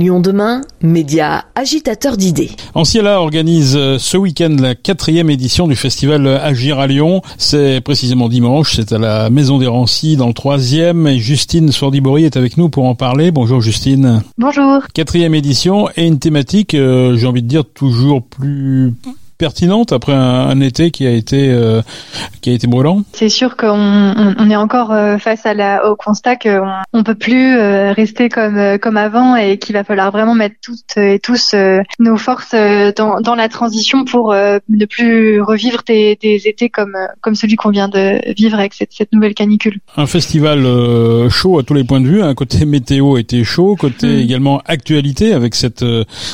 Lyon demain, média agitateur d'idées. Anciela organise euh, ce week-end la quatrième édition du festival Agir à Lyon. C'est précisément dimanche, c'est à la Maison des Rancis dans le troisième. Et Justine Swordibori est avec nous pour en parler. Bonjour Justine. Bonjour. Quatrième édition et une thématique, euh, j'ai envie de dire, toujours plus pertinente après un, été qui a été euh, qui a été brûlant C'est sûr qu'on on, est encore euh, face à la, au constat qu'on on peut plus euh, rester comme comme avant et qu'il va falloir vraiment mettre toutes et tous nos forces dans, dans la transition pour ne plus revivre des, des étés comme comme celui qu'on vient de vivre avec cette, cette nouvelle canicule. Un festival chaud à tous les points de vue. Un côté météo était chaud, côté mm. également actualité avec cette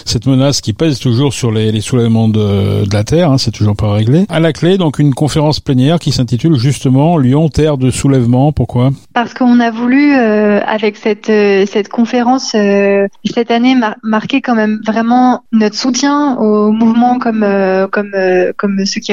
cette menace qui pèse toujours sur les, les soulèvements de, de la Terre, hein, c'est toujours pas réglé. À la clé, donc une conférence plénière qui s'intitule justement Lyon, terre de soulèvement. Pourquoi? Parce qu'on a voulu, euh, avec cette, euh, cette conférence, euh, cette année, marquer quand même vraiment notre soutien au mouvement comme, comme, comme ceux qui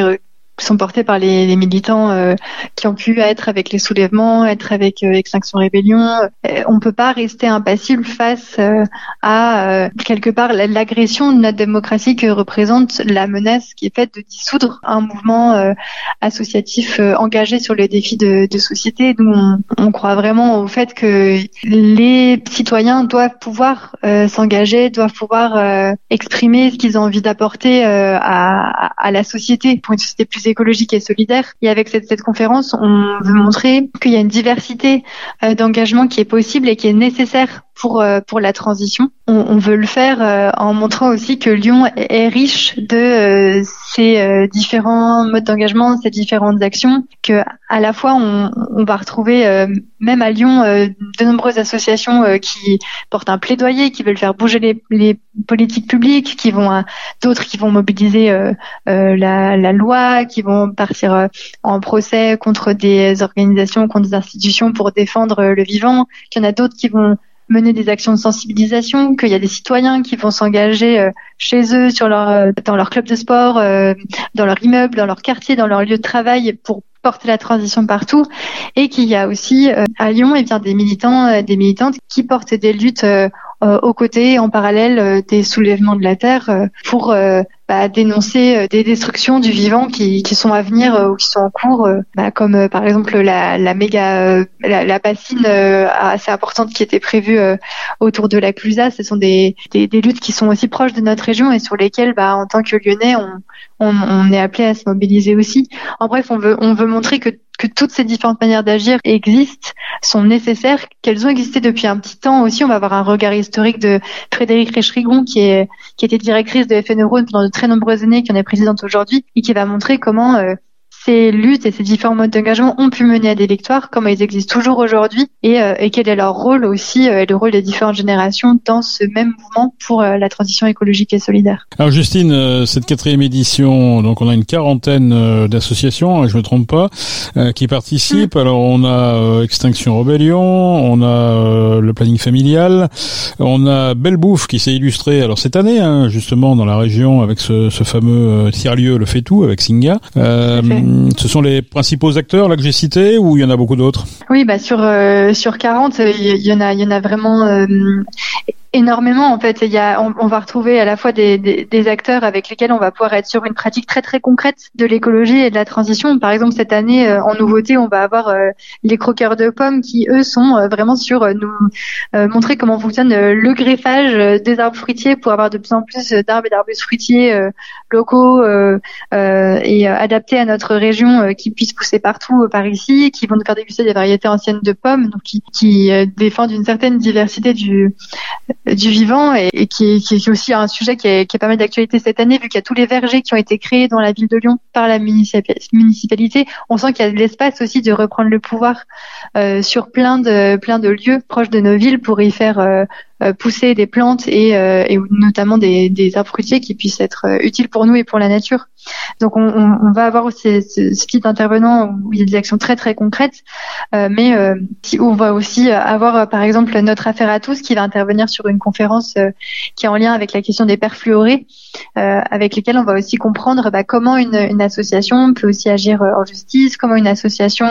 sont portés par les, militants euh, qui ont pu être avec les soulèvements, être avec euh, Extinction Rébellion. Euh, on peut pas rester impassible face euh, à quelque part l'agression de notre démocratie que représente la menace qui est faite de dissoudre un mouvement associatif engagé sur les défis de, de société. Nous, on, on, croit vraiment au fait que les citoyens doivent pouvoir s'engager, doivent pouvoir exprimer ce qu'ils ont envie d'apporter à, à la société pour une société plus écologique et solidaire. Et avec cette, conférence, on veut montrer qu'il y a une diversité euh, d'engagement qui est possible et qui est nécessaire pour euh, pour la transition. On, on veut le faire euh, en montrant aussi que Lyon est, riche de ces différents modes d'engagement, ces différentes actions, que à la fois on, on va retrouver même à Lyon de nombreuses associations qui portent un plaidoyer, qui veulent faire bouger les, les politiques publiques, qui vont d'autres qui vont mobiliser la, la loi, qui vont partir euh, en procès contre des organisations, contre des institutions pour défendre euh, le vivant, qu'il y en a d'autres qui vont mener des actions de sensibilisation, qu'il y a des citoyens qui vont s'engager euh, chez eux, sur leur, dans leur club de sport, dans leur immeuble, dans leur quartier, dans leur lieu de travail pour porter la transition partout. Et qu'il y a aussi à Lyon et eh bien des militants des militantes qui portent des luttes aux côtés en parallèle des soulèvements de la terre pour bah, dénoncer euh, des destructions du vivant qui, qui sont à venir euh, ou qui sont en cours, euh, bah, comme par exemple la, la méga la, la, bassine assez importante qui était prévue autour de la Clusa. Ce sont des, des, des, luttes qui sont aussi proches de notre région et sur lesquelles, bah, en tant que Lyonnais, on, on, on est appelé à se mobiliser aussi. En bref, on veut on veut montrer que que toutes ces différentes manières d'agir existent, sont nécessaires, qu'elles ont existé depuis un petit temps aussi. On va avoir un regard historique de Frédéric Réchrigon, qui est qui était directrice de FN Neurone pendant de très nombreuses années, qui en est présidente aujourd'hui, et qui va montrer comment euh, ces luttes et ces différents modes d'engagement ont pu mener à des victoires, comment ils existent toujours aujourd'hui et, euh, et, quel est leur rôle aussi euh, et le rôle des différentes générations dans ce même mouvement pour euh, la transition écologique et solidaire. Alors Justine, cette quatrième édition, donc on a une quarantaine d'associations, hein, je me trompe pas, qui participent. Mm. Alors on a Extinction Rebellion, on a le planning familial, on a Belle Bouffe qui s'est illustré alors cette année hein, justement dans la région avec ce, ce fameux tiers-lieu le fait tout avec Singa. Ce sont les principaux acteurs là que j'ai cités ou il y en a beaucoup d'autres? Oui, bah sur euh, sur 40, il y, en a il y en a vraiment euh, énormément en fait. Il y a, on, va retrouver à la fois des, acteurs avec lesquels on va pouvoir être sur une pratique très très concrète de l'écologie et de la transition. Par exemple, cette année euh, en nouveauté, on va avoir euh, les croqueurs de pommes qui eux sont euh, vraiment sur nous montrer comment fonctionne le greffage des arbres fruitiers pour avoir de plus en plus d'arbres et d'arbustes fruitiers locaux et adaptés à notre région qui puissent pousser partout par ici, qui vont nous faire déguster des variétés anciennes de pommes, donc qui, qui défendent une certaine diversité du du vivant et, qui, est aussi un sujet qui est, qui est pas mal d'actualité cette année vu qu'il y a tous les vergers qui ont été créés dans la ville de Lyon par la municipalité. On sent qu'il y a de l'espace aussi de reprendre le pouvoir euh, sur plein de plein de lieux proches de nos villes pour y faire euh, pousser des plantes et, euh, et notamment des, des, arbres fruitiers qui puissent être euh, utiles pour nous et pour la nature. Donc on, on, va avoir aussi ce, type d'intervenants où il y a des actions très très concrètes, mais on va aussi avoir par exemple notre affaire à tous qui va intervenir sur une conférence qui est en lien avec la question des perfluorés, avec lesquels on va aussi comprendre bah, comment une, une, association peut aussi agir en justice, comment une association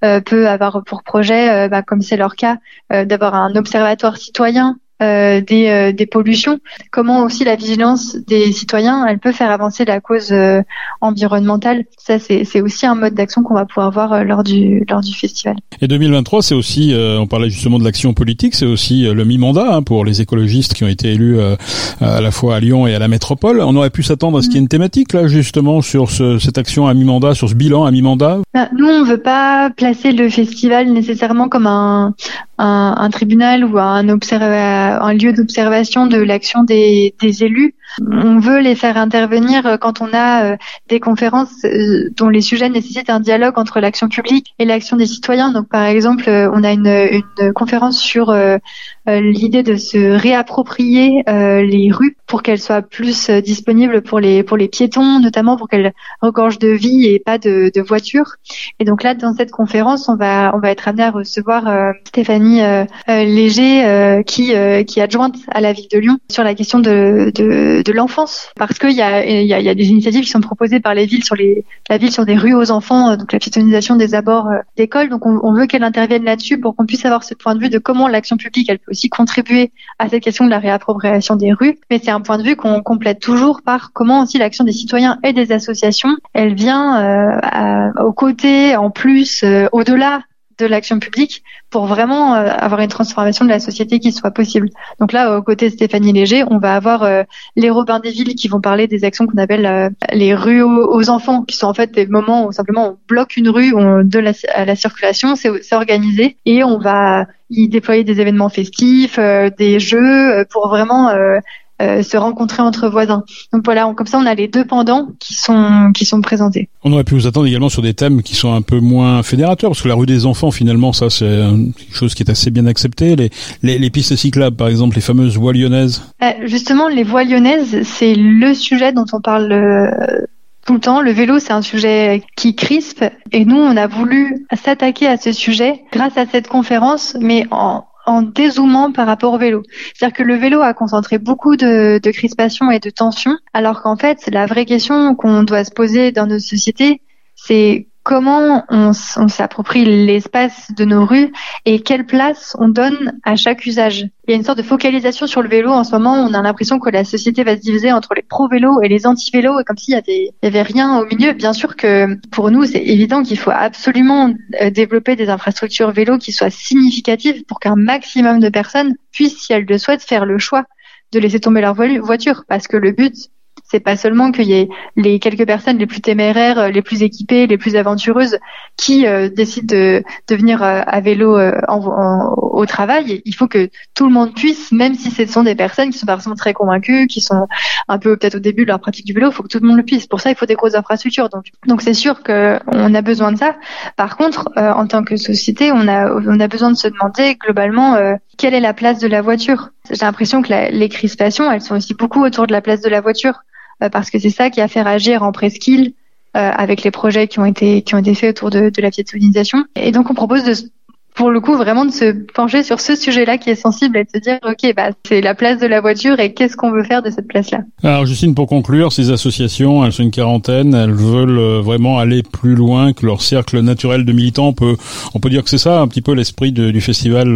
peut avoir pour projet, bah, comme c'est leur cas, d'avoir un observatoire citoyen euh, des, euh, des pollutions, comment aussi la vigilance des citoyens, elle peut faire avancer la cause euh, environnementale. Ça, c'est aussi un mode d'action qu'on va pouvoir voir lors du lors du festival. Et 2023, c'est aussi, on parlait justement de l'action politique, c'est aussi le mi-mandat hein, pour les écologistes qui ont été élus à la fois à Lyon et à la métropole. On aurait pu s'attendre à ce qu'il y ait une thématique là justement sur ce, cette action à mi-mandat, sur ce bilan à mi-mandat? Bah, nous, on veut pas placer le festival nécessairement comme un un, un tribunal ou un, un lieu d'observation de l'action des, élus. On veut les faire intervenir quand on a euh, des conférences euh, dont les sujets nécessitent un dialogue entre l'action publique et l'action des citoyens. Donc, par exemple, euh, on a une, conférence sur l'idée de se réapproprier les rues pour qu'elles soient plus disponibles pour les pour les piétons, notamment pour qu'elles regorgent de vie et pas de, voitures. Et donc là, dans cette conférence, on va on va être amené à recevoir Stéphanie euh, euh, Léger euh, qui qui est adjointe à la ville de Lyon sur la question de, de l'enfance. Parce qu'il y a y a, y a, des initiatives qui sont proposées par les villes sur les la ville sur des rues aux enfants donc la piétonisation des abords d'école. Donc on, veut qu'elle intervienne là-dessus pour qu'on puisse avoir ce point de vue de comment l'action publique elle peut aussi contribuer à cette question de la réappropriation des rues. Mais c'est un point de vue qu'on complète toujours par comment aussi l'action des citoyens et des associations elle vient euh, à, aux côtés en plus au-delà de l'action publique pour vraiment euh, avoir une transformation de la société qui soit possible. Donc là, aux côtés de Stéphanie Léger, on va avoir euh, les Robins des villes qui vont parler des actions qu'on appelle euh, les rues aux, enfants, qui sont en fait des moments où simplement on bloque une rue on, de à la circulation, c'est organisé, et on va y déployer des événements festifs, des jeux pour vraiment euh, se rencontrer entre voisins. Donc voilà, comme ça on a les deux pendants qui sont qui sont présentés. On aurait pu vous attendre également sur des thèmes qui sont un peu moins fédérateurs, parce que la rue des enfants finalement ça c'est quelque chose qui est assez bien accepté. Les, les, les pistes cyclables par exemple, les fameuses voies lyonnaises. Euh, justement, les voies lyonnaises, c'est le sujet dont on parle. Euh, tout le temps. Le vélo, c'est un sujet qui crispe et nous, on a voulu s'attaquer à ce sujet grâce à cette conférence, mais en, en dézoomant par rapport au vélo. C'est-à-dire que le vélo a concentré beaucoup de, de crispation et de tension, alors qu'en fait, la vraie question qu'on doit se poser dans nos sociétés, c'est comment on, s'approprie l'espace de nos rues et quelle place on donne à chaque usage. Il y a une sorte de focalisation sur le vélo en ce moment. On a l'impression que la société va se diviser entre les pro-vélos et les anti-vélos, comme s'il y avait, y avait rien au milieu. Bien sûr que pour nous, c'est évident qu'il faut absolument euh, développer des infrastructures vélo qui soient significatives pour qu'un maximum de personnes puissent, si elles le souhaitent, faire le choix de laisser tomber leur voiture. Parce que le but, c'est pas seulement qu'il y ait les quelques personnes les plus téméraires, euh, les plus équipées, les plus aventureuses qui euh, décident de, de venir euh, à vélo au travail. Il faut que tout le monde puisse, même si ce sont des personnes qui sont pas forcément très convaincues, qui sont un peu peut-être au début de leur pratique du vélo, il faut que tout le monde le puisse. Pour ça, il faut des grosses infrastructures. Donc, donc c'est sûr qu'on a besoin de ça. Par contre, en tant que société, on a on a besoin de se demander globalement quelle est la place de la voiture. J'ai l'impression que les crispations, elles sont aussi beaucoup autour de la place de la voiture. Euh, parce que c'est ça qui a fait agir en presqu'île euh, avec les projets qui ont été qui ont été faits autour de, de la piétonisation. Et donc on propose de pour le coup vraiment de se pencher sur ce sujet-là qui est sensible et de se dire ok bah c'est la place de la voiture et qu'est-ce qu'on veut faire de cette place-là? Alors Justine pour conclure ces associations elles sont une quarantaine elles veulent euh, vraiment aller plus loin que leur cercle naturel de militants on peut on peut dire que c'est ça un petit peu l'esprit du festival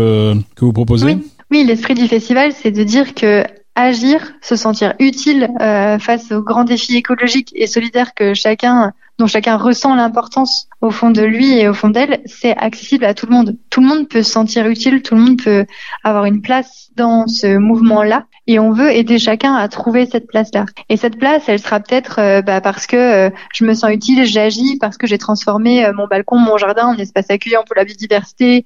que vous proposez? Oui, oui l'esprit du festival c'est de dire que agir, se sentir utile euh, face aux grands défis écologiques et solidaires que chacun, dont chacun ressent l'importance au fond de lui et au fond d'elle, c'est accessible à tout le monde. Tout le monde peut se sentir utile, tout le monde peut avoir une place dans ce mouvement-là et on veut aider chacun à trouver cette place-là. Et cette place, elle sera peut-être euh, bah, parce que euh, je me sens utile, j'agis, parce que j'ai transformé mon balcon, mon jardin en espace accueillant pour la biodiversité,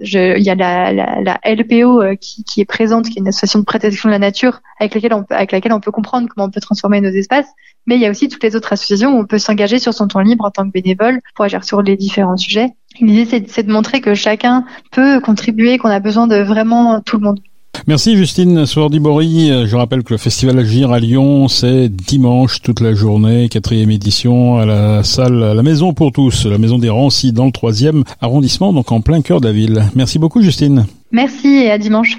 il y a la, la, la LPO euh, qui, qui, est présente, qui est une association de protection de la nature, avec laquelle on avec laquelle on peut comprendre comment on peut transformer nos espaces. Mais il y a aussi toutes les autres associations où on peut s'engager sur son temps libre en tant que bénévole pour agir sur les différents sujets. L'idée, c'est de montrer que chacun peut contribuer, qu'on a besoin de vraiment tout le monde. Merci Justine Sourdibori. Je rappelle que le festival Agir à Lyon, c'est dimanche toute la journée, quatrième édition à la salle, à la Maison pour tous, la Maison des Rancis dans le troisième arrondissement, donc en plein cœur de la ville. Merci beaucoup Justine. Merci et à dimanche.